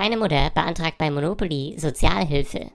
Deine Mutter beantragt bei Monopoly Sozialhilfe.